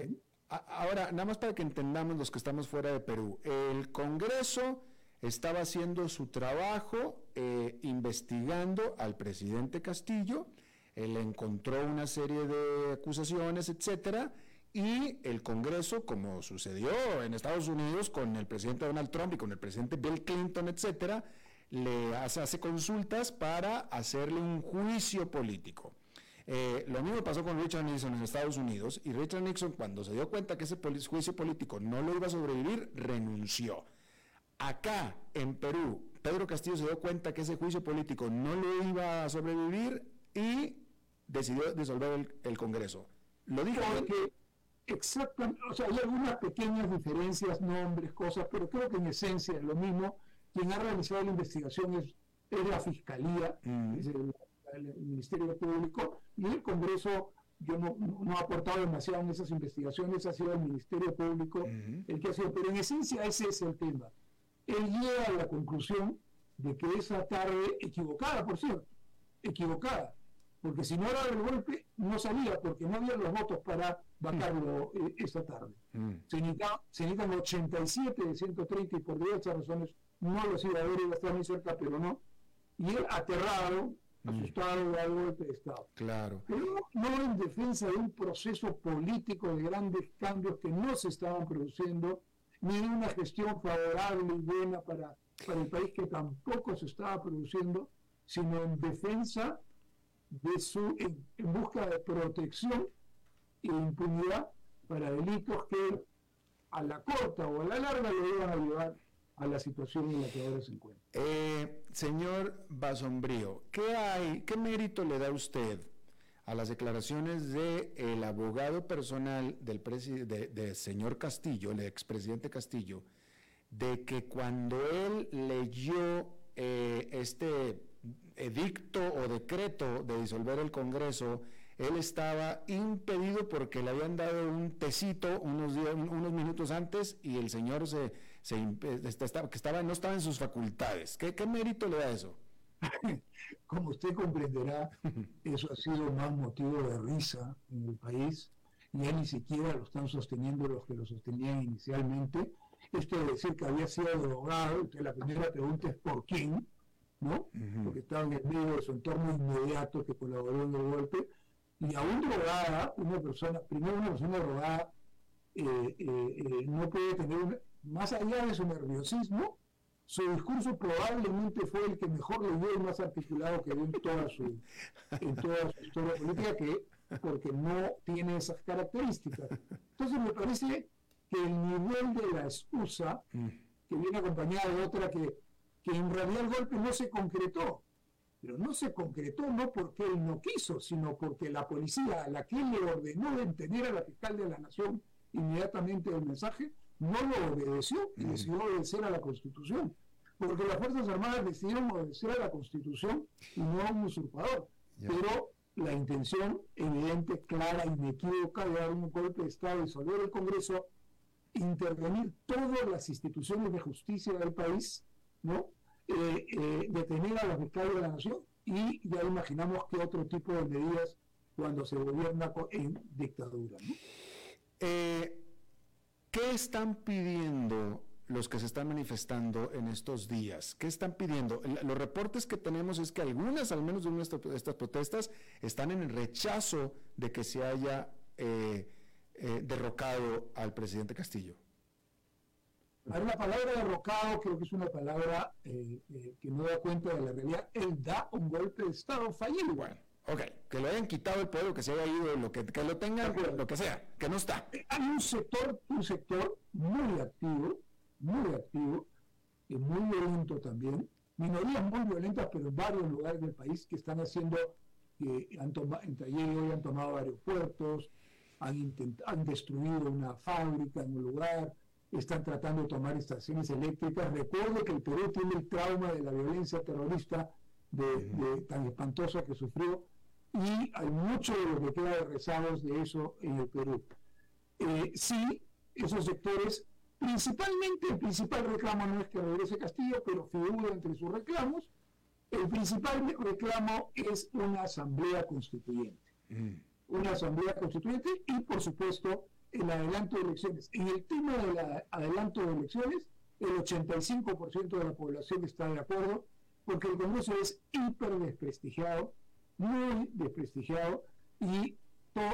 Ahora, nada más para que entendamos los que estamos fuera de Perú, el Congreso estaba haciendo su trabajo eh, investigando al presidente Castillo, él encontró una serie de acusaciones, etcétera, y el Congreso, como sucedió en Estados Unidos con el presidente Donald Trump y con el presidente Bill Clinton, etcétera, le hace consultas para hacerle un juicio político. Eh, lo mismo pasó con Richard Nixon en Estados Unidos y Richard Nixon cuando se dio cuenta que ese juicio político no lo iba a sobrevivir, renunció. Acá, en Perú, Pedro Castillo se dio cuenta que ese juicio político no lo iba a sobrevivir y decidió disolver el, Congreso. Lo dijo que exactamente, o sea, hay algunas pequeñas diferencias, nombres, cosas, pero creo que en esencia es lo mismo. Quien ha realizado la investigación es, la Fiscalía, mm el, Ministerio Público y el Congreso yo no, no, ha aportado demasiado en esas investigaciones, ha sido el Ministerio Público el que ha sido, pero en esencia ese es el tema. Él llega a la conclusión de que esa tarde, equivocada por cierto, equivocada, porque si no era el golpe, no salía, porque no había los votos para bajarlo eh, esa tarde. Se, necesitan, 87 de 130 y por diversas razones no los iba a ver, iba a estar muy cerca, pero no. Y él, aterrado, asustado de algo de Estado. Claro. Pero no en defensa de un proceso político de grandes cambios que no se estaban produciendo, ni de una gestión favorable y buena para, para el país que tampoco se estaba produciendo, sino en defensa de su, en, busca de protección e impunidad para delitos que a la corta o a la larga le iban a llevar a la situación en la que ahora se encuentra. Eh, señor Basombrío, ¿qué hay, qué mérito le da usted a las declaraciones del abogado personal del de, señor Castillo, el expresidente Castillo, de que cuando él leyó eh, este edicto o decreto de disolver el Congreso, él estaba impedido porque le habían dado un tecito unos, minutos antes y el señor se se, que estaba, no estaba en sus facultades. ¿Qué, ¿Qué mérito le da eso? [LAUGHS] Como usted comprenderá, eso ha sido más motivo de risa en el país. Ya ni siquiera lo están sosteniendo los que lo sostenían inicialmente. Esto de decir que había sido drogado, que la primera pregunta es ¿por quién? ¿No? Porque estaba en el medio de su entorno inmediato que colaboró en el golpe. Y aún drogada, una persona, primero una persona drogada, eh, eh, eh, no puede tener una, más allá de su nerviosismo, su discurso probablemente fue el que mejor leyó y más articulado que dio en toda su, en toda su historia política, que porque no tiene esas características. Entonces me parece que el nivel de la excusa, mm. que viene acompañada de otra que, que en realidad el golpe no se concretó, pero no se concretó no porque él no quiso, sino porque la policía a la que él le ordenó detener a la fiscal de la Nación inmediatamente el mensaje, no lo obedeció y decidió obedecer a la Constitución. Porque las Fuerzas Armadas decidieron obedecer a la Constitución y no a un usurpador. Pero la intención evidente, clara, inequívoca de dar un golpe de Estado, y disolver el Congreso, intervenir todas las instituciones de justicia del país, ¿no? Eh, eh, detener a los fiscales de la nación y ya imaginamos qué otro tipo de medidas cuando se gobierna en dictadura. Eh, ¿Qué están pidiendo los que se están manifestando en estos días? ¿Qué están pidiendo? Los reportes que tenemos es que algunas, al menos de estas protestas, están en el rechazo de que se haya derrocado al presidente Castillo. La palabra derrocado creo que es una palabra eh, eh, que no da cuenta de la realidad. Él da un golpe de Estado fallido. Bueno, ok, que lo hayan quitado el poder, que se haya ido, lo que, que lo tengan, lo que sea, que no está. Eh, hay un sector, un sector muy activo, muy activo, y muy violento también, minorías muy violentas, pero en varios lugares del país que están haciendo, que han tomado, ayer y hoy han tomado aeropuertos, han, han destruido una fábrica en un lugar, están tratando de tomar estaciones eléctricas. Recuerdo que el Perú tiene el trauma de la violencia terrorista de, tan espantosa que sufrió y hay mucho de lo que queda de rezagos de eso en el Perú. Eh, sí, esos sectores, principalmente el principal reclamo no es que regrese Castillo, pero figura entre sus reclamos, el principal reclamo es una asamblea constituyente. Una asamblea constituyente y, por supuesto, el adelanto de elecciones. En el tema del adelanto de elecciones, el 85% de la población está de acuerdo, porque el Congreso es hiper desprestigiado, muy desprestigiado, y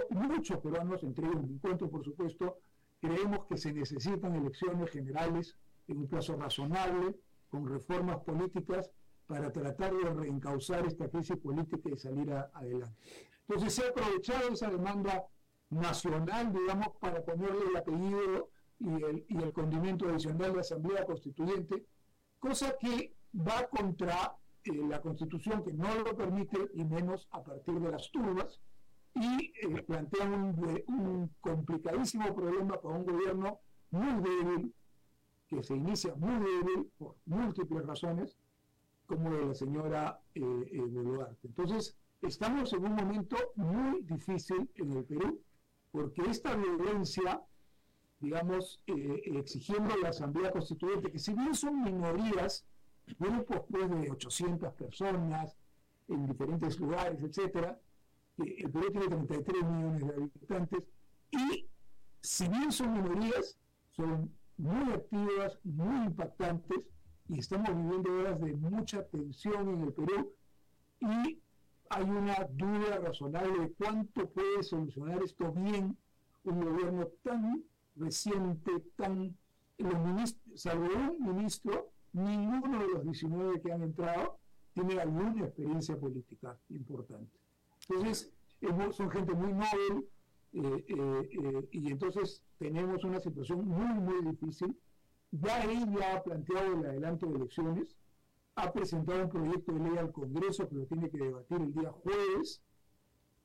muchos peruanos, entre ellos me encuentro, por supuesto, creemos que se necesitan elecciones generales en un plazo razonable, con reformas políticas, para tratar de reencauzar esta crisis política y salir adelante. Entonces se ha aprovechado esa demanda nacional, digamos, para ponerle el apellido y el, y el adicional de Asamblea Constituyente, cosa que va contra eh, la Constitución que no lo permite, y menos a partir de las turbas, y eh, plantea un, un, complicadísimo problema para un gobierno muy débil, que se inicia muy débil por múltiples razones, como de la señora eh, Boluarte. Entonces, estamos en un momento muy difícil en el Perú, porque esta violencia, digamos, eh, exigiendo la Asamblea Constituyente, que si bien son minorías, grupos pues de 800 personas en diferentes lugares, etcétera, el Perú tiene 33 millones de habitantes, y si bien son minorías, son muy activas, muy impactantes, y estamos viviendo horas de mucha tensión en el Perú, y hay una duda razonable de cuánto puede solucionar esto bien un gobierno tan reciente, tan... Los ministros, salvo un ministro, ninguno de los 19 que han entrado tiene alguna experiencia política importante. Entonces, son gente muy noble eh, eh, eh, y entonces tenemos una situación muy, muy difícil. Ya ella ha planteado el adelanto de elecciones, ha presentado un proyecto de ley al Congreso que lo tiene que debatir el día jueves.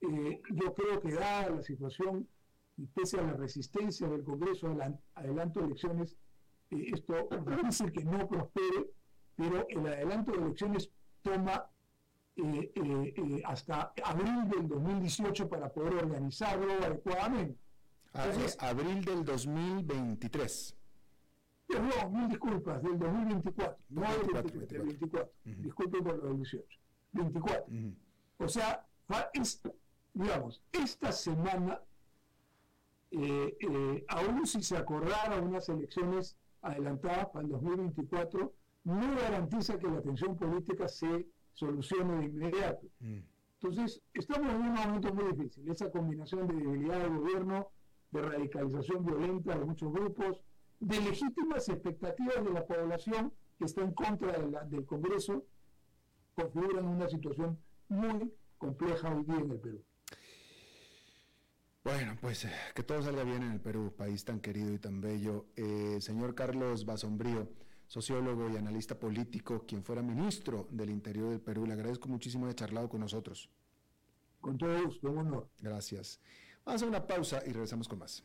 Eh, yo creo que dada la situación y pese a la resistencia del Congreso al adelanto de elecciones, eh, esto es difícil que no prospere, pero el adelanto de elecciones toma eh, hasta abril del 2018 para poder organizarlo adecuadamente. Entonces, abril del 2023. No, mil disculpas, del 2024, no del 24, 24. Disculpen por lo del 18. 24. O sea, digamos, esta semana, eh, eh, aún si se acordara unas elecciones adelantadas para el 2024, no garantiza que la tensión política se solucione de inmediato. Entonces, estamos en un momento muy difícil. Esa combinación de debilidad del gobierno, de radicalización violenta de muchos grupos, de legítimas expectativas de la población que está en contra del Congreso, configuran una situación muy compleja hoy día en el Perú. Bueno, pues eh, que todo salga bien en el Perú, país tan querido y tan bello. Eh, señor Carlos Basombrío, sociólogo y analista político, quien fuera ministro del Interior del Perú, le agradezco muchísimo de charlado con nosotros. Con todo gusto, un honor. Gracias. Vamos a una pausa y regresamos con más.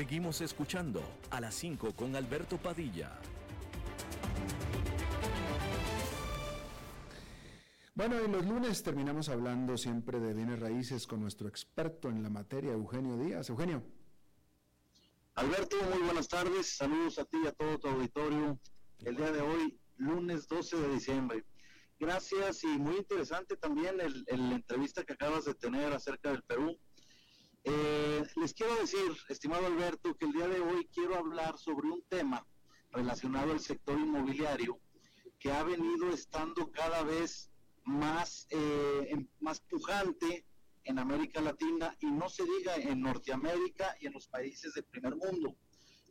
Seguimos escuchando a las 5 con Alberto Padilla. Bueno, en los lunes terminamos hablando siempre de bienes raíces con nuestro experto en la materia, Eugenio Díaz. Eugenio. Alberto, muy buenas tardes. Saludos a ti y a todo tu auditorio. El día de hoy, lunes 12 de diciembre. Gracias y muy interesante también la entrevista que acabas de tener acerca del Perú. Eh, les quiero decir, estimado Alberto, que el día de hoy quiero hablar sobre un tema relacionado al sector inmobiliario que ha venido estando cada vez más, eh, más pujante en América Latina y no se diga en Norteamérica y en los países del primer mundo.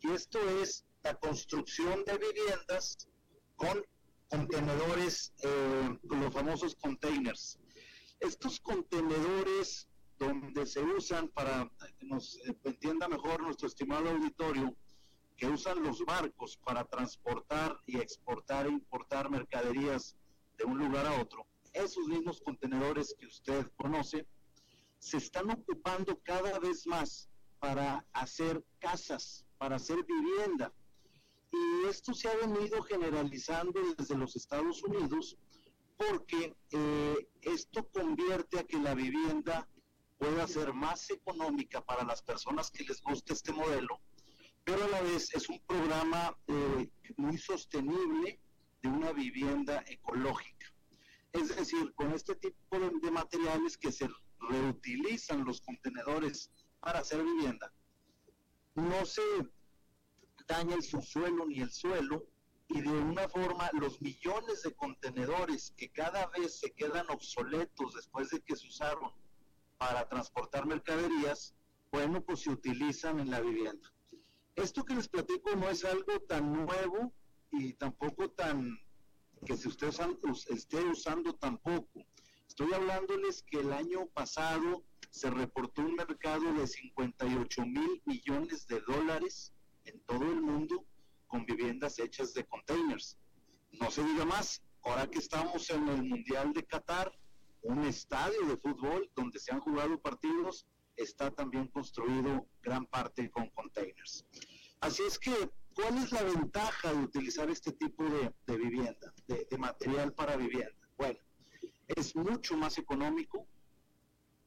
Y esto es la construcción de viviendas con contenedores, eh, los famosos containers. Estos contenedores donde se usan para que nos entienda mejor nuestro estimado auditorio, que usan los barcos para transportar y exportar e importar mercaderías de un lugar a otro esos mismos contenedores que usted conoce se están ocupando cada vez más para hacer casas, para hacer vivienda. Y esto se ha venido generalizando desde los Estados Unidos porque eh, esto convierte a que la vivienda pueda ser más económica para las personas que les guste este modelo, pero a la vez es un programa eh, muy sostenible de una vivienda ecológica. Es decir, con este tipo de, materiales que se reutilizan los contenedores para hacer vivienda, no se daña el subsuelo ni el suelo y de una forma los millones de contenedores que cada vez se quedan obsoletos después de que se usaron para transportar mercaderías, bueno, pues se utilizan en la vivienda. Esto que les platico no es algo tan nuevo y tampoco tan que si usted esté usando tampoco. Estoy hablándoles que el año pasado se reportó un mercado de 58 mil millones de dólares en todo el mundo con viviendas hechas de containers. No se diga más, ahora que estamos en el Mundial de Qatar, un estadio de fútbol donde se han jugado partidos está también construido gran parte con containers. Así es que ¿Cuál es la ventaja de utilizar este tipo de, vivienda, de, material para vivienda? Bueno, es mucho más económico,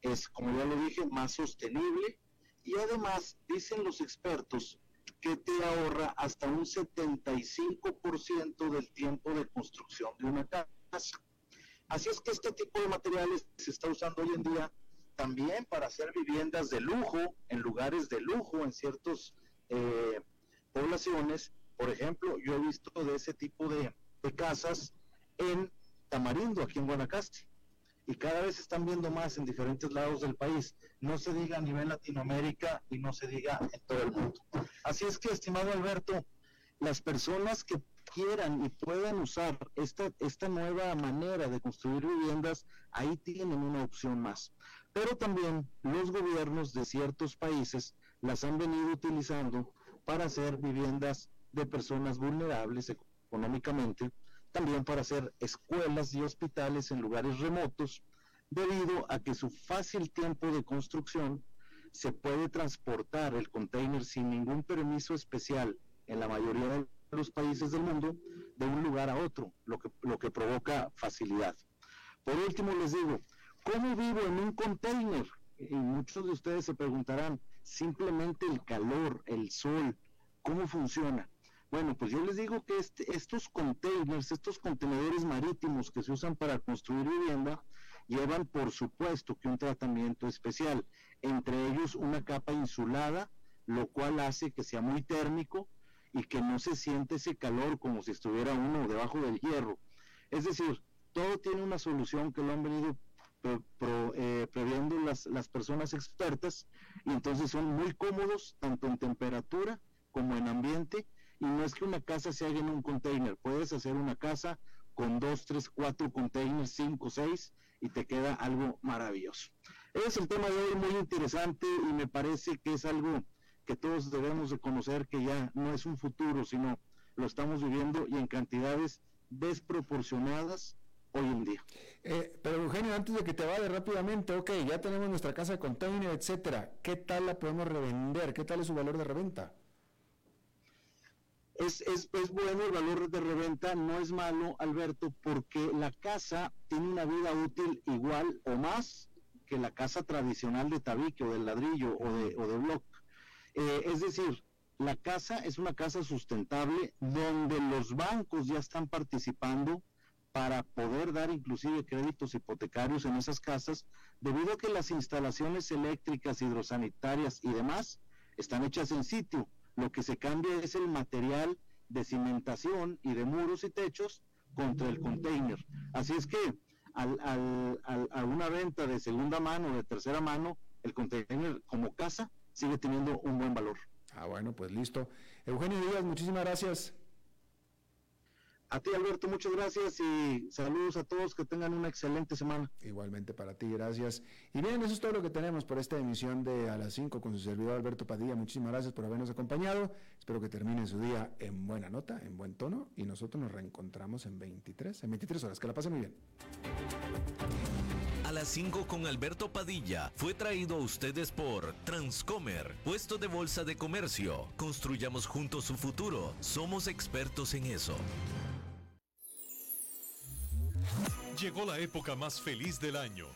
es, como ya lo dije, más sostenible y además, dicen los expertos, que te ahorra hasta un 75% del tiempo de construcción de una casa. Así es que este tipo de materiales se está usando hoy en día también para hacer viviendas de lujo, en lugares de lujo, en ciertos eh, poblaciones. Por ejemplo, yo he visto de ese tipo de, casas en Tamarindo, aquí en Guanacaste. Y cada vez están viendo más en diferentes lados del país. No se diga a nivel Latinoamérica y no se diga en todo el mundo. Así es que, estimado Alberto, las personas que quieran y puedan usar esta, esta nueva manera de construir viviendas, ahí tienen una opción más. Pero también los gobiernos de ciertos países las han venido utilizando para hacer viviendas de personas vulnerables económicamente, también para hacer escuelas y hospitales en lugares remotos, debido a que su fácil tiempo de construcción se puede transportar el container sin ningún permiso especial en la mayoría de los países del mundo de un lugar a otro, lo que, lo que provoca facilidad. Por último, les digo, ¿cómo vivo en un container? Y muchos de ustedes se preguntarán, simplemente el calor, el sol, ¿cómo funciona? Bueno, pues yo les digo que este, estos containers, estos contenedores marítimos que se usan para construir vivienda, llevan por supuesto que un tratamiento especial, entre ellos una capa insulada, lo cual hace que sea muy térmico y que no se siente ese calor como si estuviera uno debajo del hierro. Es decir, todo tiene una solución que lo han venido eh, previendo las, las personas expertas y entonces son muy cómodos tanto en temperatura como en ambiente y no es que una casa se haga en un container, puedes hacer una casa con dos, tres, cuatro containers, cinco, seis y te queda algo maravilloso. Es el tema de hoy muy interesante y me parece que es algo que todos debemos de conocer que ya no es un futuro, sino lo estamos viviendo y en cantidades desproporcionadas hoy en día. Eh, pero Eugenio, antes de que te vaya rápidamente, ok, ya tenemos nuestra casa de container, etcétera. ¿Qué tal la podemos revender? ¿Qué tal es su valor de reventa? Es, es, es, bueno el valor de reventa, no es malo, Alberto, porque la casa tiene una vida útil igual o más que la casa tradicional de tabique o de ladrillo o de, o de bloc. Eh, es decir, la casa es una casa sustentable donde los bancos ya están participando para poder dar inclusive créditos hipotecarios en esas casas, debido a que las instalaciones eléctricas, hidrosanitarias y demás están hechas en sitio. Lo que se cambia es el material de cimentación y de muros y techos contra el container. Así es que al, al, a una venta de segunda mano, de tercera mano, el container como casa sigue teniendo un buen valor. Ah, bueno, pues listo. Eugenio Díaz, muchísimas gracias. A ti, Alberto, muchas gracias y saludos a todos, que tengan una excelente semana. Igualmente para ti, gracias. Y bien, eso es todo lo que tenemos por esta emisión de A las 5 con su servidor Alberto Padilla. Muchísimas gracias por habernos acompañado. Espero que termine su día en buena nota, en buen tono, y nosotros nos reencontramos en 23, en 23 horas. Que la pasen muy bien. A las 5 con Alberto Padilla fue traído a ustedes por Transcomer, puesto de bolsa de comercio. Construyamos juntos su futuro. Somos expertos en eso. Llegó la época más feliz del año